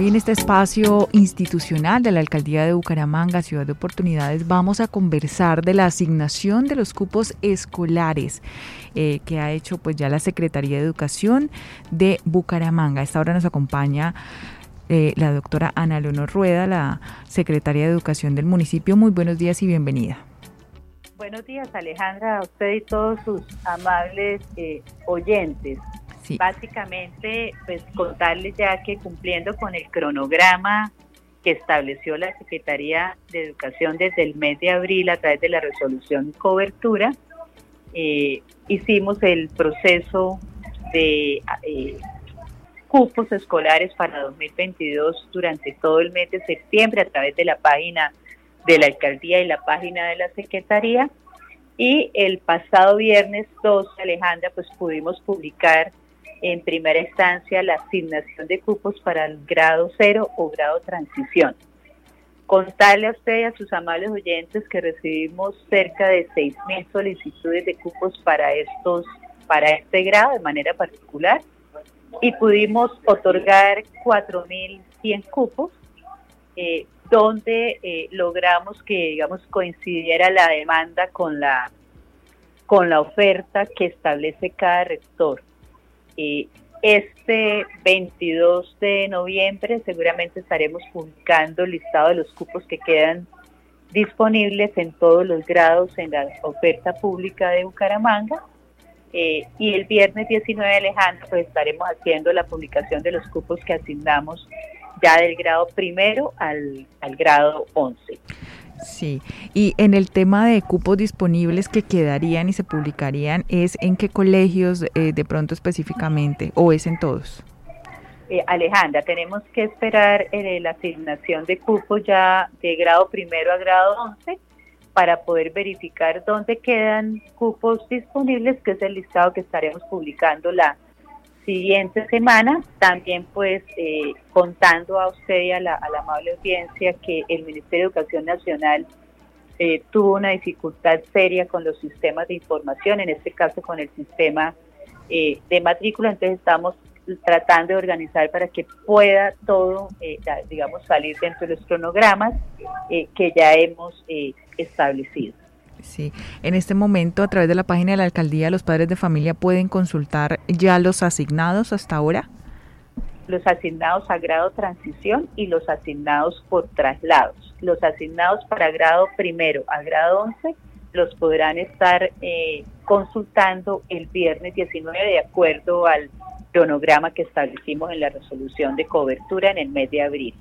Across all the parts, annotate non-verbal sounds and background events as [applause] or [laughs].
En este espacio institucional de la Alcaldía de Bucaramanga, Ciudad de Oportunidades, vamos a conversar de la asignación de los cupos escolares eh, que ha hecho pues ya la Secretaría de Educación de Bucaramanga. A esta hora nos acompaña eh, la doctora Ana Leonor Rueda, la Secretaria de Educación del municipio. Muy buenos días y bienvenida. Buenos días Alejandra, a usted y todos sus amables eh, oyentes. Básicamente, pues contarles ya que cumpliendo con el cronograma que estableció la Secretaría de Educación desde el mes de abril a través de la resolución cobertura, eh, hicimos el proceso de eh, cupos escolares para 2022 durante todo el mes de septiembre a través de la página de la alcaldía y la página de la secretaría. Y el pasado viernes 2, Alejandra, pues pudimos publicar en primera instancia la asignación de cupos para el grado cero o grado transición. Contarle a usted y a sus amables oyentes que recibimos cerca de 6.000 solicitudes de cupos para estos para este grado de manera particular y pudimos otorgar 4.100 cupos eh, donde eh, logramos que digamos coincidiera la demanda con la con la oferta que establece cada rector este 22 de noviembre seguramente estaremos publicando el listado de los cupos que quedan disponibles en todos los grados en la oferta pública de Bucaramanga. Eh, y el viernes 19 de Alejandro pues estaremos haciendo la publicación de los cupos que asignamos ya del grado primero al, al grado 11. Sí, y en el tema de cupos disponibles que quedarían y se publicarían, ¿es en qué colegios eh, de pronto específicamente o es en todos? Eh, Alejandra, tenemos que esperar eh, la asignación de cupos ya de grado primero a grado 11 para poder verificar dónde quedan cupos disponibles, que es el listado que estaremos publicando la siguiente semana, también pues eh, contando a usted y a la, amable audiencia que el Ministerio de Educación Nacional eh, tuvo una dificultad seria con los sistemas de información, en este caso con el sistema eh, de matrícula, entonces estamos tratando de organizar para que pueda todo, digamos, salir dentro de los cronogramas que ya hemos establecido. Sí, en este momento a través de la página de la alcaldía los padres de familia pueden consultar ya los asignados hasta ahora. Los asignados a grado transición y los asignados por traslados. Los asignados para grado primero a grado 11 los podrán estar eh, consultando el viernes 19 de acuerdo al cronograma que establecimos en la resolución de cobertura en el mes de abril.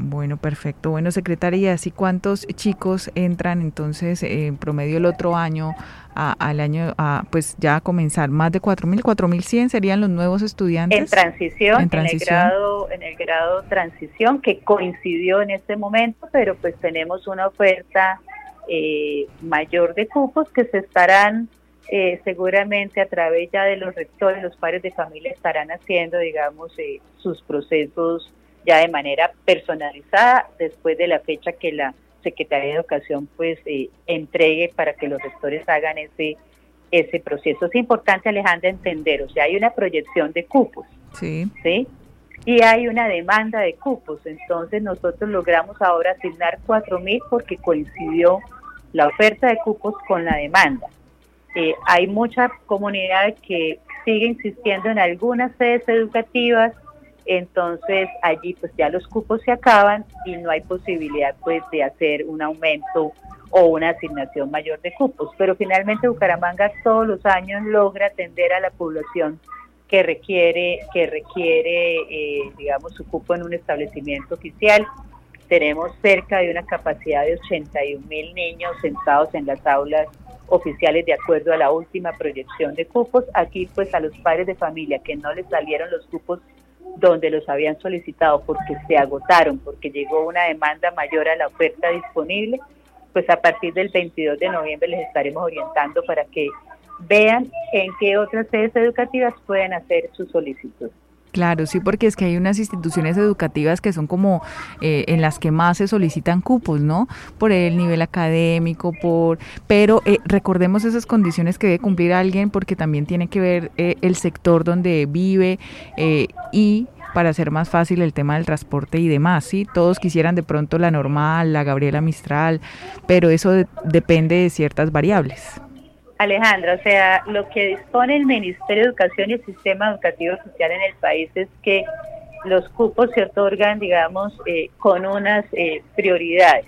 Bueno, perfecto. Bueno, secretaria, ¿y cuántos chicos entran entonces en promedio el otro año al año, a, pues ya a comenzar? ¿Más de 4.000, 4.100 serían los nuevos estudiantes? En transición, en, el grado, en el grado transición que coincidió en este momento, pero pues tenemos una oferta eh, mayor de cupos que se estarán eh, seguramente a través ya de los rectores, los padres de familia estarán haciendo, digamos, eh, sus procesos ya de manera personalizada después de la fecha que la Secretaría de Educación pues eh, entregue para que los rectores hagan ese ese proceso. Es importante, Alejandra, entender, o sea, hay una proyección de cupos, sí. ¿sí? Y hay una demanda de cupos, entonces nosotros logramos ahora asignar 4.000 porque coincidió la oferta de cupos con la demanda. Eh, hay mucha comunidad que sigue insistiendo en algunas sedes educativas, entonces allí pues ya los cupos se acaban y no hay posibilidad pues de hacer un aumento o una asignación mayor de cupos. Pero finalmente Bucaramanga todos los años logra atender a la población que requiere, que requiere eh, digamos, su cupo en un establecimiento oficial. Tenemos cerca de una capacidad de 81 mil niños sentados en las aulas oficiales de acuerdo a la última proyección de cupos. Aquí pues a los padres de familia que no les salieron los cupos donde los habían solicitado porque se agotaron, porque llegó una demanda mayor a la oferta disponible, pues a partir del 22 de noviembre les estaremos orientando para que vean en qué otras sedes educativas pueden hacer su solicitud. Claro, sí, porque es que hay unas instituciones educativas que son como eh, en las que más se solicitan cupos, ¿no? Por el nivel académico, por, pero eh, recordemos esas condiciones que debe cumplir alguien, porque también tiene que ver eh, el sector donde vive y para hacer más fácil el tema del transporte y demás, ¿sí? Todos quisieran de pronto la normal, la Gabriela Mistral, pero eso depende de ciertas variables. Alejandra, o sea, lo que dispone el Ministerio de Educación y el Sistema Educativo Social en el país es que los cupos se otorgan, digamos, eh, con unas eh, prioridades.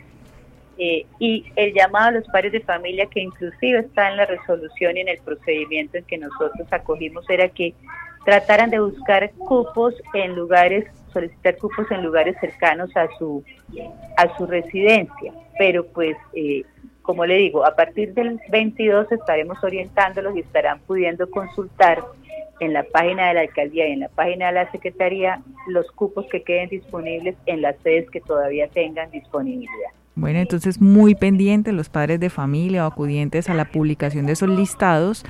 Eh, y el llamado a los padres de familia, que inclusive está en la resolución y en el procedimiento en que nosotros acogimos, era que trataran de buscar cupos en lugares, solicitar cupos en lugares cercanos a su, a su residencia. Pero pues como le digo, a partir del 22 estaremos orientándolos y estarán pudiendo consultar en la página de la alcaldía y en la página de la secretaría los cupos que queden disponibles en las sedes que todavía tengan disponibilidad. Bueno, entonces muy pendientes los padres de familia o acudientes a la publicación de esos listados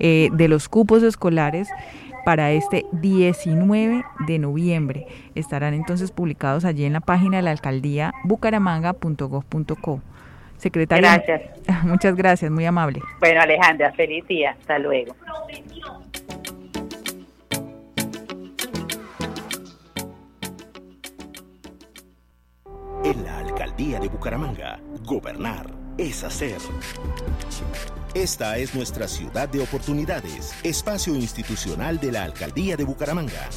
eh, de los cupos escolares para este 19 de noviembre. Estarán entonces publicados allí en la página de la alcaldía bucaramanga.gov.co. Secretaria. Gracias. [laughs] Muchas gracias, muy amable. Bueno, Alejandra, feliz día. Hasta luego. En la alcaldía de Bucaramanga, gobernar es hacer. Esta es nuestra ciudad de oportunidades, espacio institucional de la alcaldía de Bucaramanga.